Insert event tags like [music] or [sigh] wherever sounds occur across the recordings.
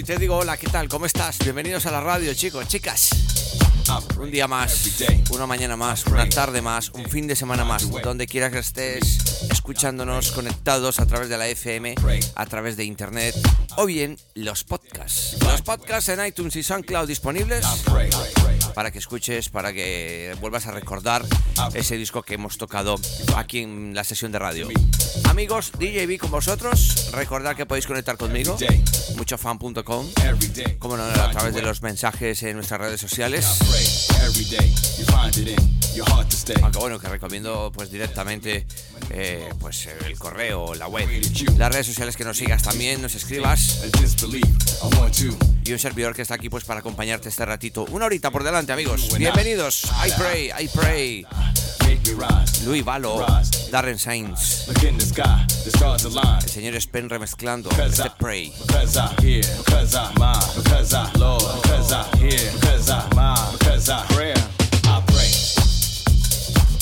y te digo hola, ¿qué tal? ¿Cómo estás? Bienvenidos a la radio, chicos, chicas. Un día más, una mañana más, una tarde más, un fin de semana más, donde quiera que estés escuchándonos, conectados a través de la FM, a través de internet o bien los podcasts. Los podcasts en iTunes y SoundCloud disponibles para que escuches, para que vuelvas a recordar ese disco que hemos tocado aquí en la sesión de radio. Amigos, DJB con vosotros, recordad que podéis conectar conmigo, muchofan.com, como no, a través de los mensajes en nuestras redes sociales. Aunque bueno, que recomiendo pues directamente eh, pues el correo, la web, las redes sociales que nos sigas también, nos escribas y un servidor que está aquí pues para acompañarte este ratito. Una horita por delante, amigos. Bienvenidos. I pray, I pray. Luis Valo, Darren Sainz, el señor Spen remezclando este Pray.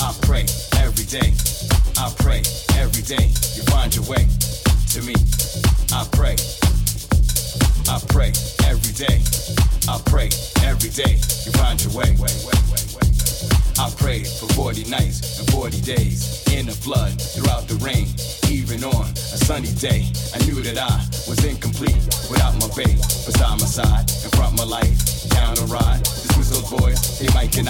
I pray every day. I pray every day. You find your way to me. I pray, I pray every day. I pray every day. You find your way. I prayed for 40 nights and 40 days in the flood, throughout the rain, even on a sunny day. I knew that I was incomplete without my babe beside my side, in front my life, down the ride. Dismiss those boys, they Mike and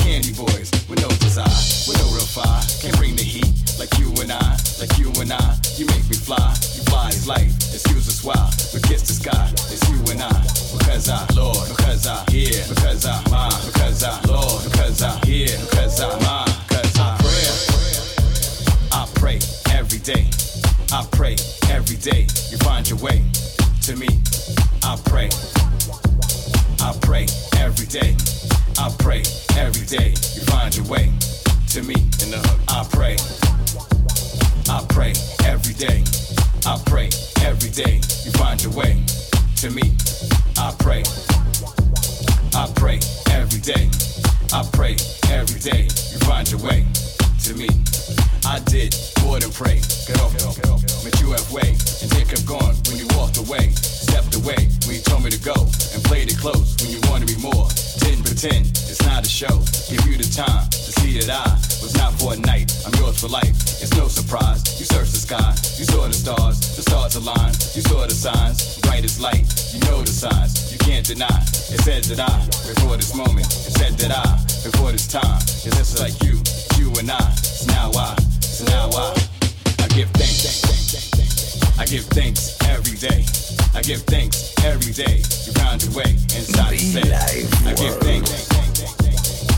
candy boys with no desire, with no real fire. Can't bring the heat like you and I, like you and I. You make me fly, you fly is life. Excuse us while we kiss the sky. It's you and I, because I, Lord, because I hear, because I mind, because I, Lord, because I hear, because I mind, because I pray. I pray every day. I pray every day. You find your way to me. I pray. I pray every day. I pray every day. You find your way to me. In the hood. I pray. I pray every day. I pray every day. You find your way to me. I pray. I pray every day. I pray every day. You find your way to me. I did more than pray. Get off. Met you halfway and then kept when you walked away. Stepped away when you told me to go and played it close when you wanted me more. Didn't pretend it's not a show. Give you the time to see that I was not for a night. I'm yours for life. It's no surprise. You searched the sky, you saw the stars, the stars aligned. You saw the signs, bright as light. You know the signs. You can't deny. It said that I before this moment. It said that I before this time. It's just like you, you and I. So now I, so now I, I give thanks. I give thanks every day. I give thanks every day. You found your way inside the. Live I give thanks.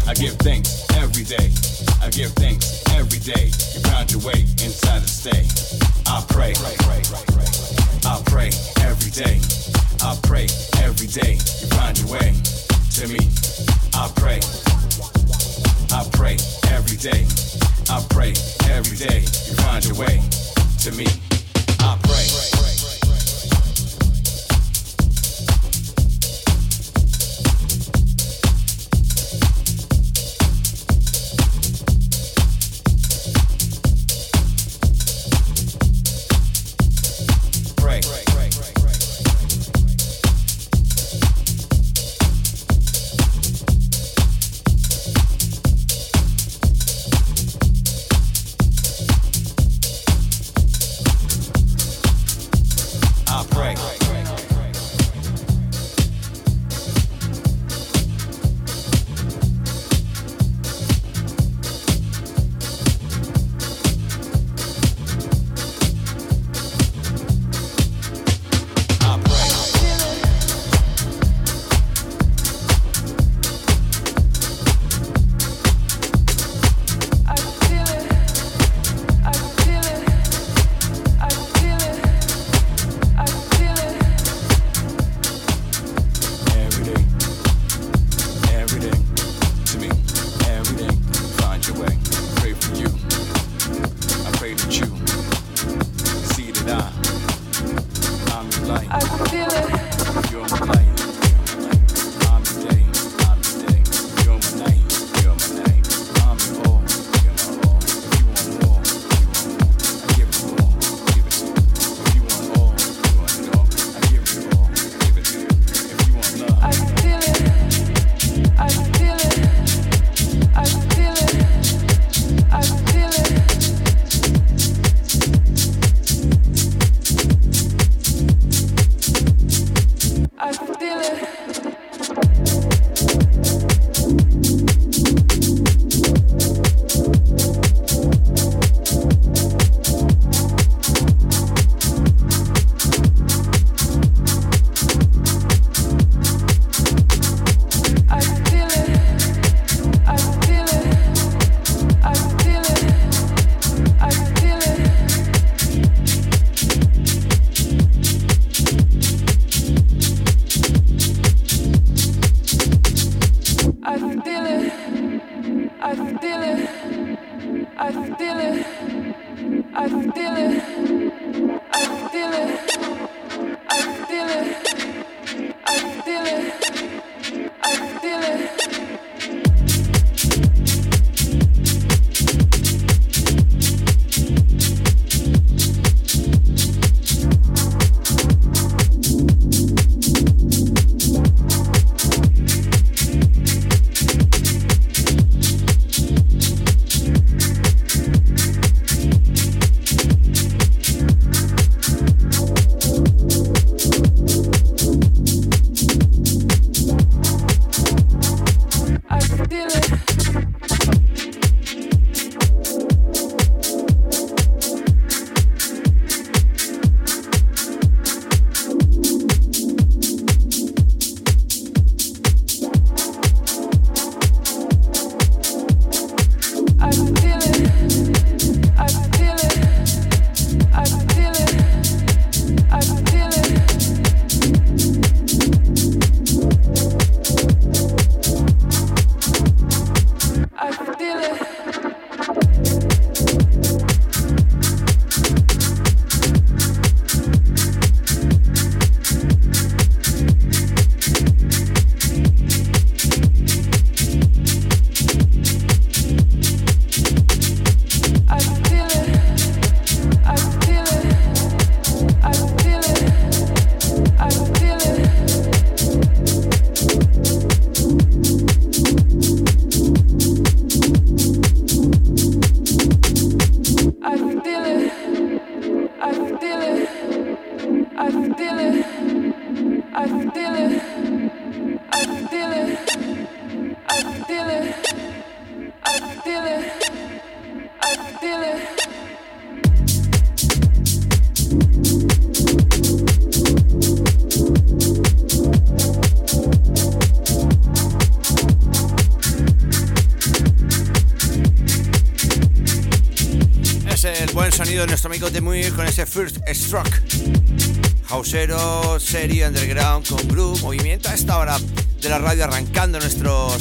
I give thanks every day. I give thanks every day. You found your way inside the stay. I pray. I pray every day. I pray every day. You find your way to me. I pray. I pray every day. I pray every day. You find your way to me. I pray.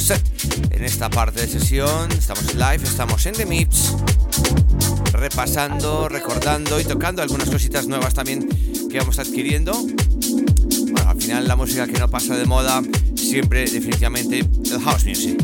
Set. En esta parte de sesión estamos live, estamos en The Mix, repasando, recordando y tocando algunas cositas nuevas también que vamos adquiriendo. Bueno, al final la música que no pasa de moda, siempre definitivamente el house music.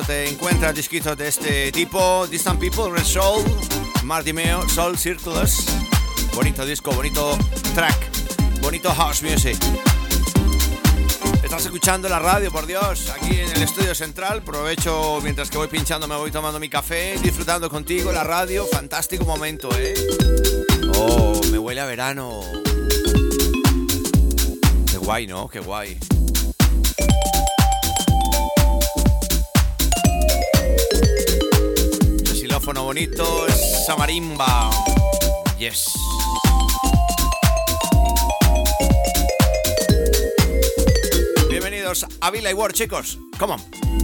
Te encuentras disquitos de este tipo, Distant People, Red Soul, Marty Meo, Soul Circulars. Bonito disco, bonito track, bonito house music. Estás escuchando la radio, por Dios, aquí en el estudio central. Provecho mientras que voy pinchando, me voy tomando mi café, disfrutando contigo la radio. Fantástico momento, ¿eh? Oh, me huele a verano. Qué guay, ¿no? Qué guay. Bonito, esa marimba. Yes. Bienvenidos a Villa y chicos. Come on.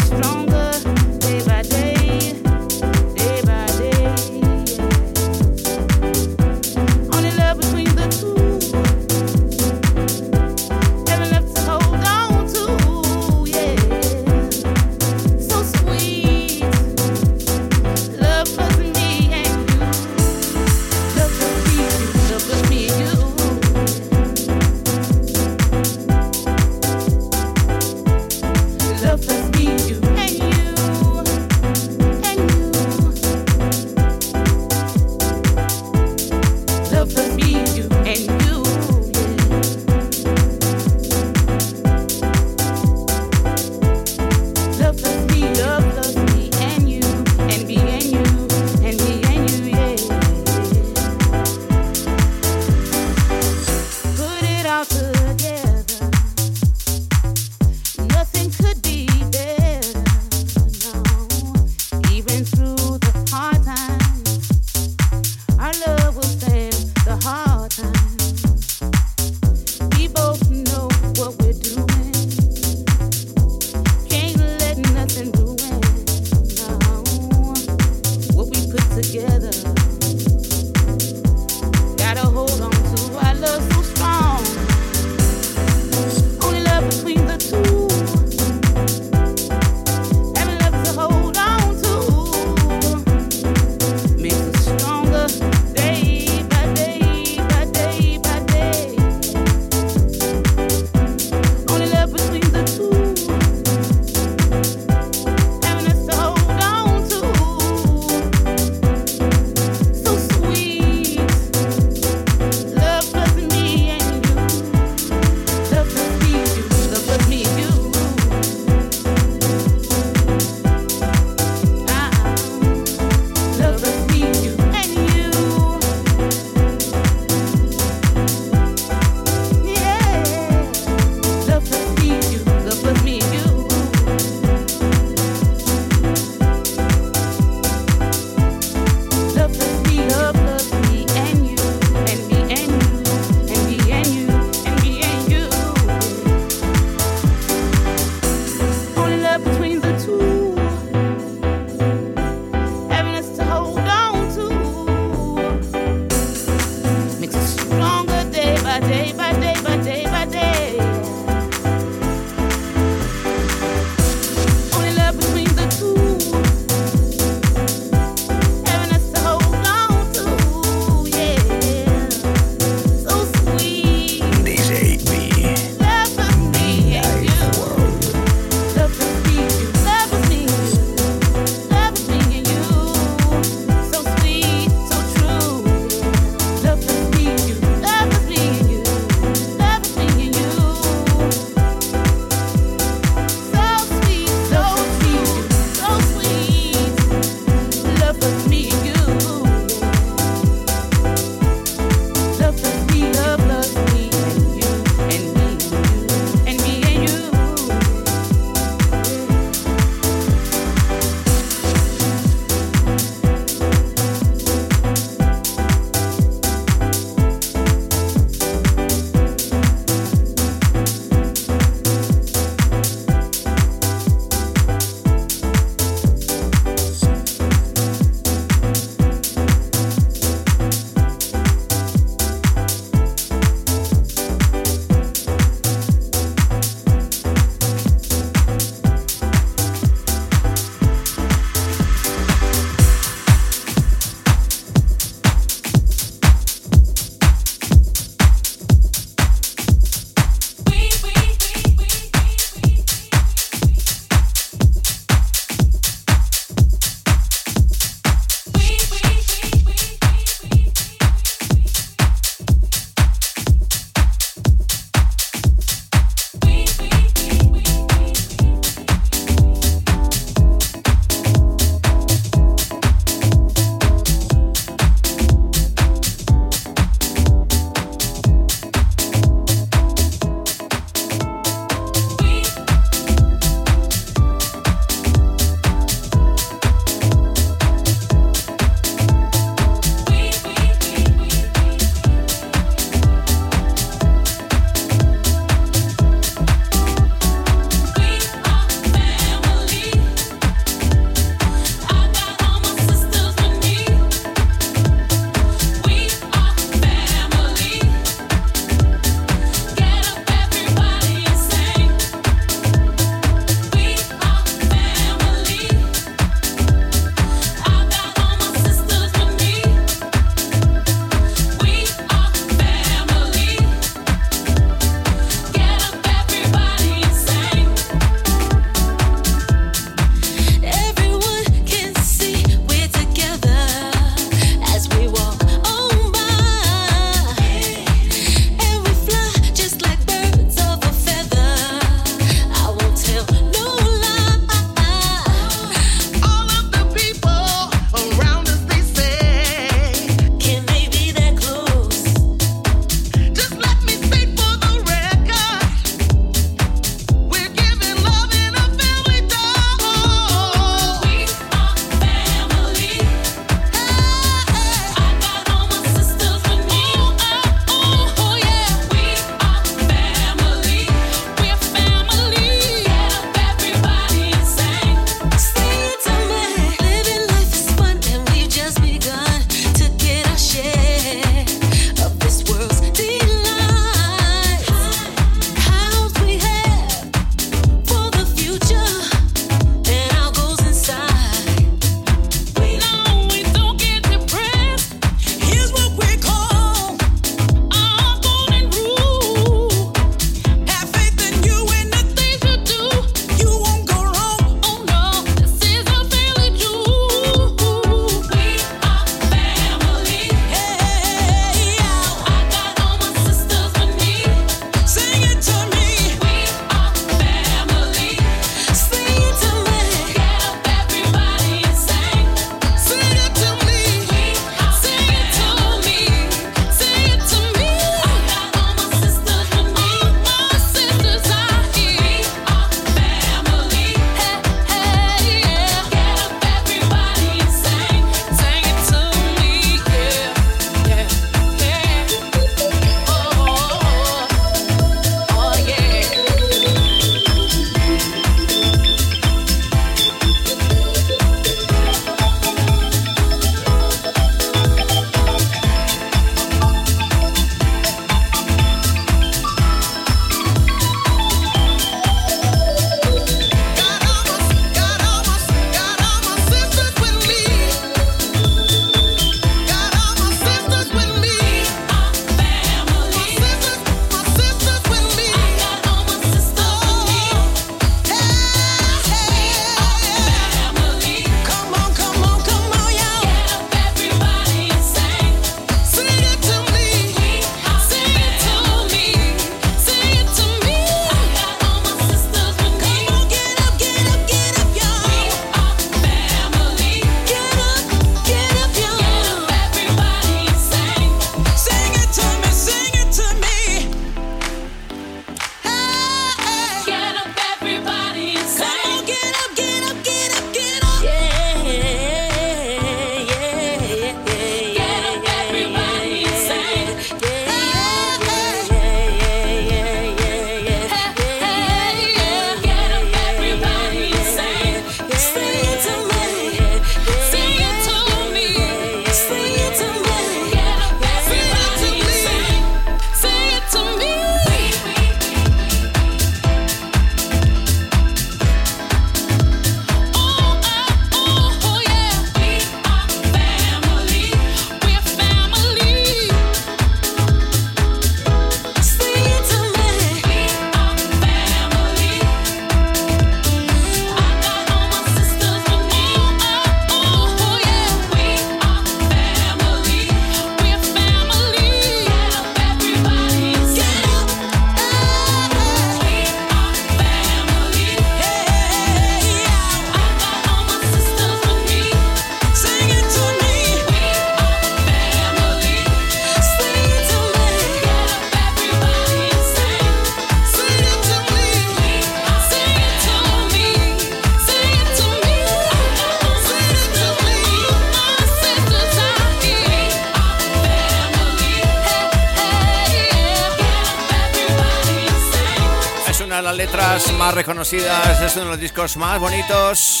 Más reconocidas, es uno de los discos más bonitos.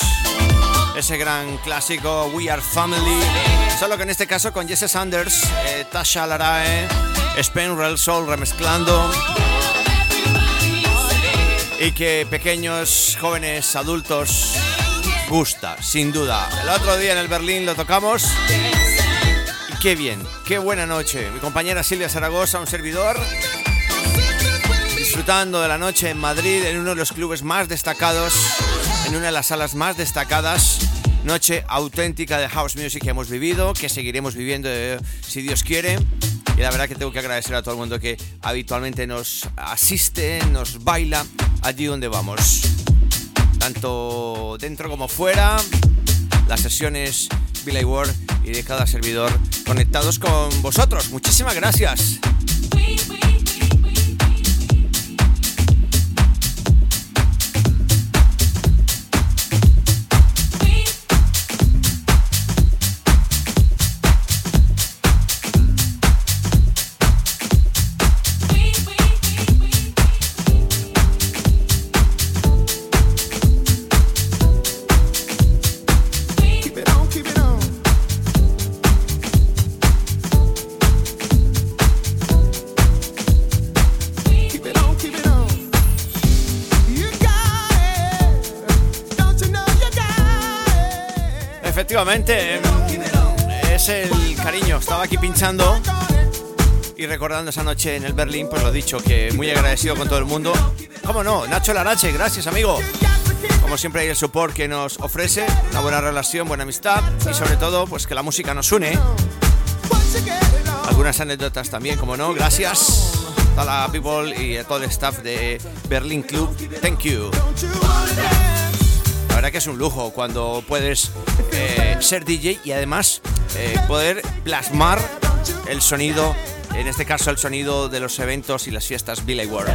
Ese gran clásico We Are Family. Solo que en este caso con Jesse Sanders, eh, Tasha Larae, Spain Real Soul remezclando. Y que pequeños, jóvenes, adultos gusta, sin duda. El otro día en el Berlín lo tocamos. Y qué bien, qué buena noche. Mi compañera Silvia Zaragoza, un servidor disfrutando de la noche en Madrid, en uno de los clubes más destacados, en una de las salas más destacadas. Noche auténtica de house music que hemos vivido, que seguiremos viviendo eh, si Dios quiere. Y la verdad que tengo que agradecer a todo el mundo que habitualmente nos asiste, nos baila allí donde vamos. Tanto dentro como fuera, las sesiones Billy Ward y de cada servidor conectados con vosotros. Muchísimas gracias. Efectivamente, es el cariño. Estaba aquí pinchando y recordando esa noche en el Berlín, pues lo dicho, que muy agradecido con todo el mundo. ¿Cómo no? Nacho Larache, gracias amigo. Como siempre hay el support que nos ofrece, una buena relación, buena amistad y sobre todo, pues que la música nos une. Algunas anécdotas también, como no, gracias a la people y a todo el staff de Berlín Club. Thank you. La verdad que es un lujo cuando puedes eh, ser DJ y además eh, poder plasmar el sonido, en este caso el sonido de los eventos y las fiestas Billy World.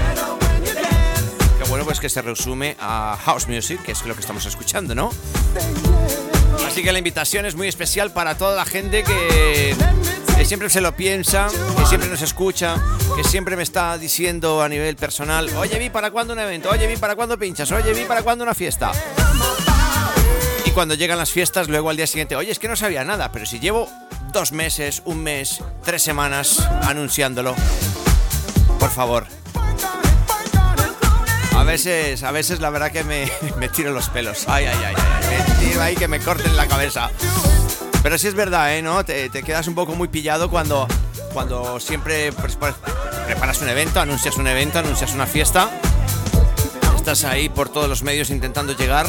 Que bueno, pues que se resume a House Music, que es lo que estamos escuchando, ¿no? Así que la invitación es muy especial para toda la gente que, que siempre se lo piensa, que siempre nos escucha, que siempre me está diciendo a nivel personal, oye, vi para cuándo un evento, oye, vi para cuándo pinchas, oye, vi para cuándo una fiesta. Cuando llegan las fiestas, luego al día siguiente, oye, es que no sabía nada, pero si llevo dos meses, un mes, tres semanas anunciándolo, por favor. A veces, a veces la verdad que me, [laughs] me tiro los pelos. Ay, ay, ay, ay. Me tiro ahí que me corten la cabeza. Pero sí es verdad, ¿eh? ¿No? Te, te quedas un poco muy pillado cuando, cuando siempre pues, pues, preparas un evento, anuncias un evento, anuncias una fiesta. Estás ahí por todos los medios intentando llegar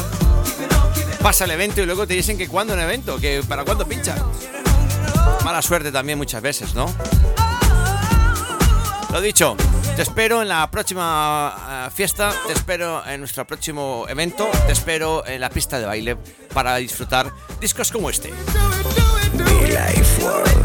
pasa el evento y luego te dicen que cuándo un evento, que para cuándo pincha. Mala suerte también muchas veces, ¿no? Lo dicho, te espero en la próxima uh, fiesta, te espero en nuestro próximo evento, te espero en la pista de baile para disfrutar discos como este. Life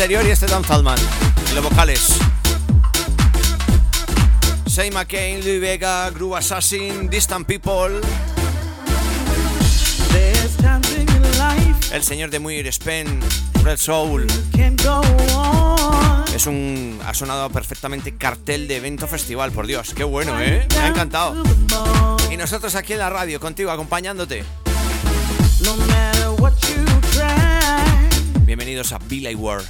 anterior y este Downtown Man. Y los vocales. Say McCain, Louis Vega, Groove Assassin, Distant People. El señor de Muir Spen, Red Soul. Es un. Ha sonado perfectamente cartel de evento festival, por Dios. Qué bueno, ¿eh? Me ha encantado. Y nosotros aquí en la radio, contigo, acompañándote. Bienvenidos a Billy World.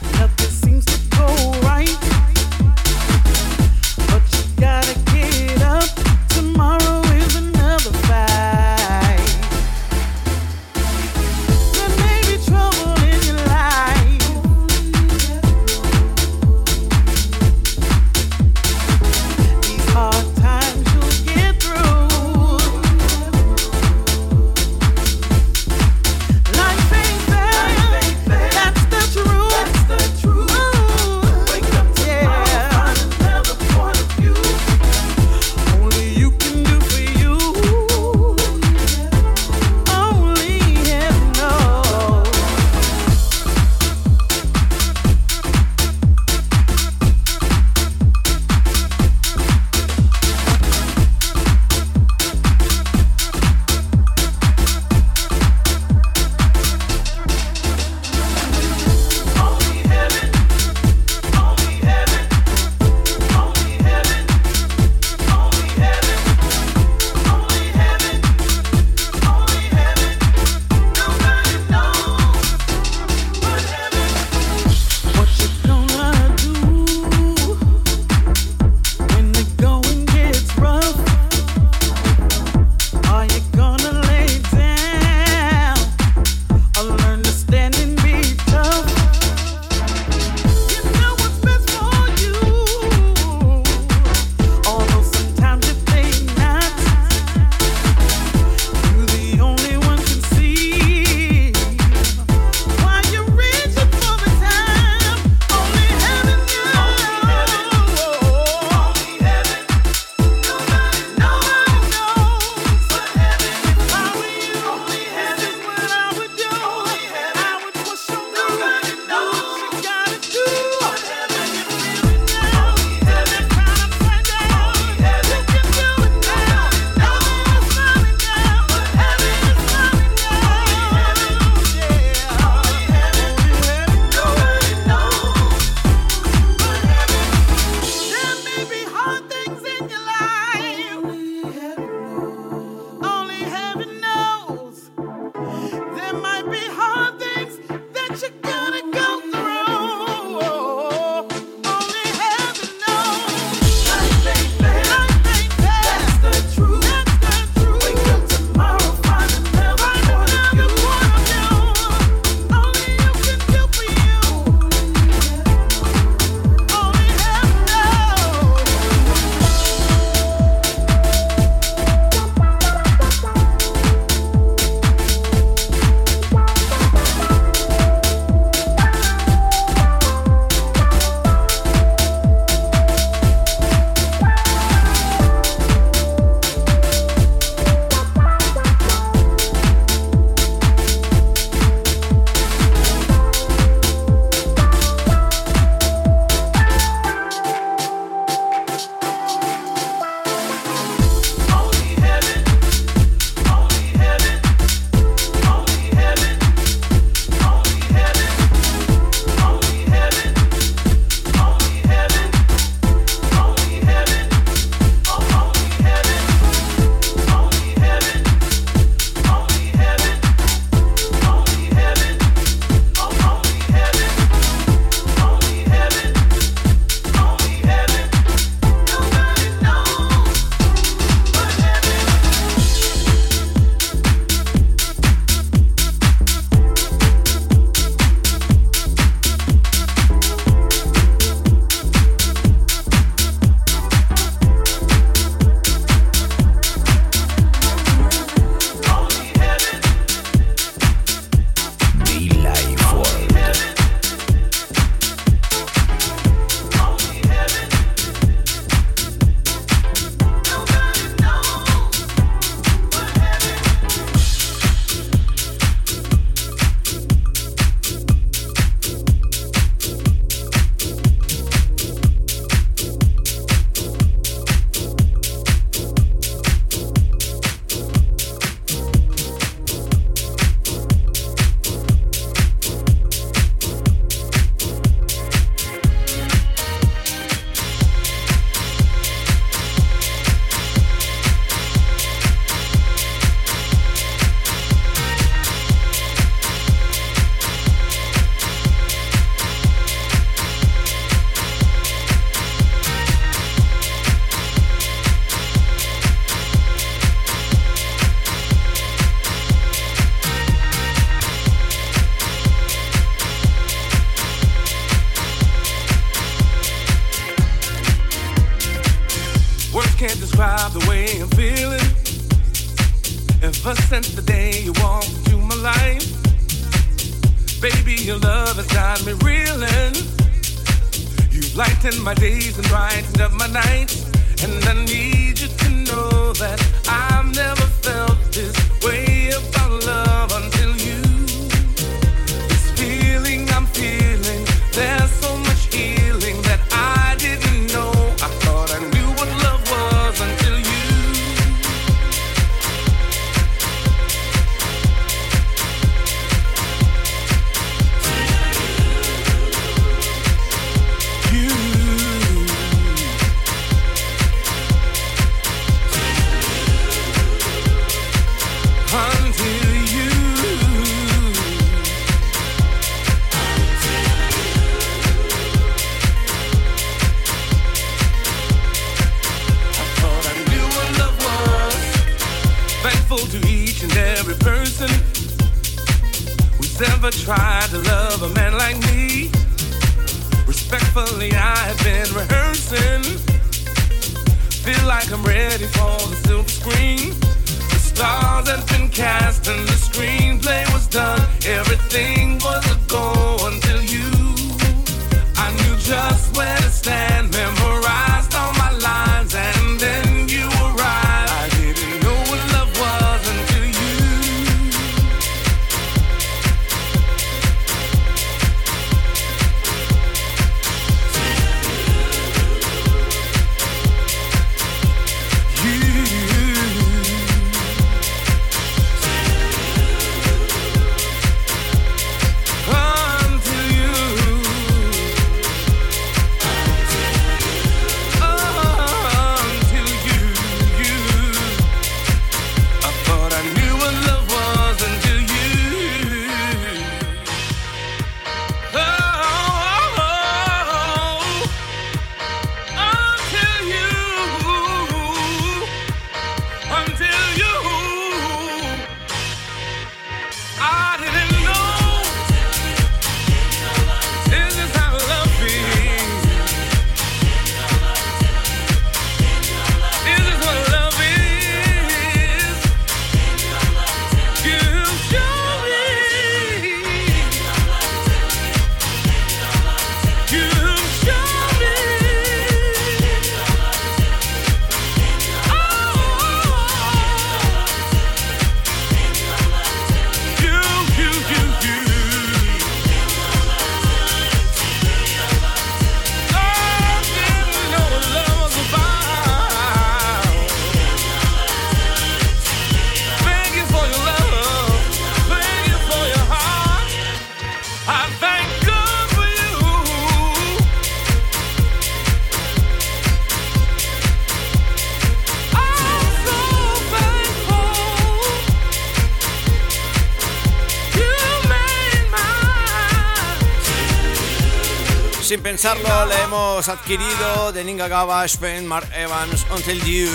pensarlo, la hemos adquirido de Ninga Gavashpen, Mark Evans, Until You.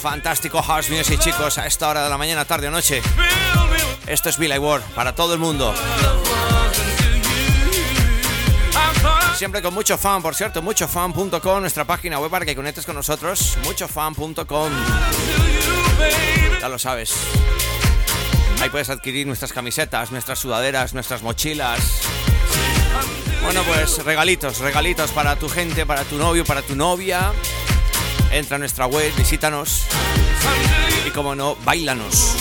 Fantástico house music, chicos, a esta hora de la mañana, tarde o noche. Esto es Billy Ward para todo el mundo. Siempre con mucho fan, por cierto, muchofan.com, nuestra página web para que conectes con nosotros, muchofan.com. Ya lo sabes. Ahí puedes adquirir nuestras camisetas, nuestras sudaderas, nuestras mochilas. Bueno, pues regalitos, regalitos para tu gente, para tu novio, para tu novia. Entra a nuestra web, visítanos y como no, bailanos.